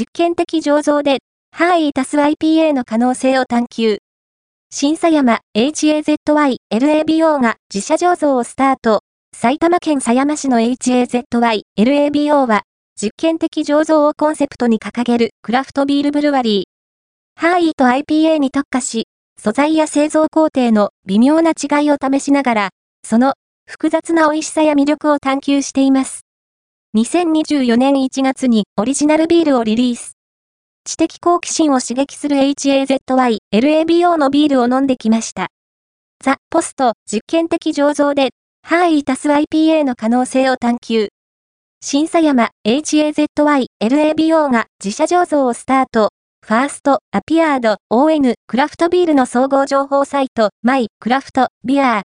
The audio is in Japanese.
実験的醸造で、ハーイタス IPA の可能性を探求。新狭山 HAZY LABO が自社醸造をスタート。埼玉県狭山市の HAZY LABO は、実験的醸造をコンセプトに掲げるクラフトビールブルワリー。ハーイと IPA に特化し、素材や製造工程の微妙な違いを試しながら、その複雑な美味しさや魅力を探求しています。2024年1月にオリジナルビールをリリース。知的好奇心を刺激する HAZY、LABO のビールを飲んできました。ザ・ポスト実験的醸造で、ハーイタス IPA の可能性を探求。新狭山 HAZY、LABO が自社醸造をスタート。ファースト、アピアード、ON、クラフトビールの総合情報サイト、マイ、クラフト、ビアー、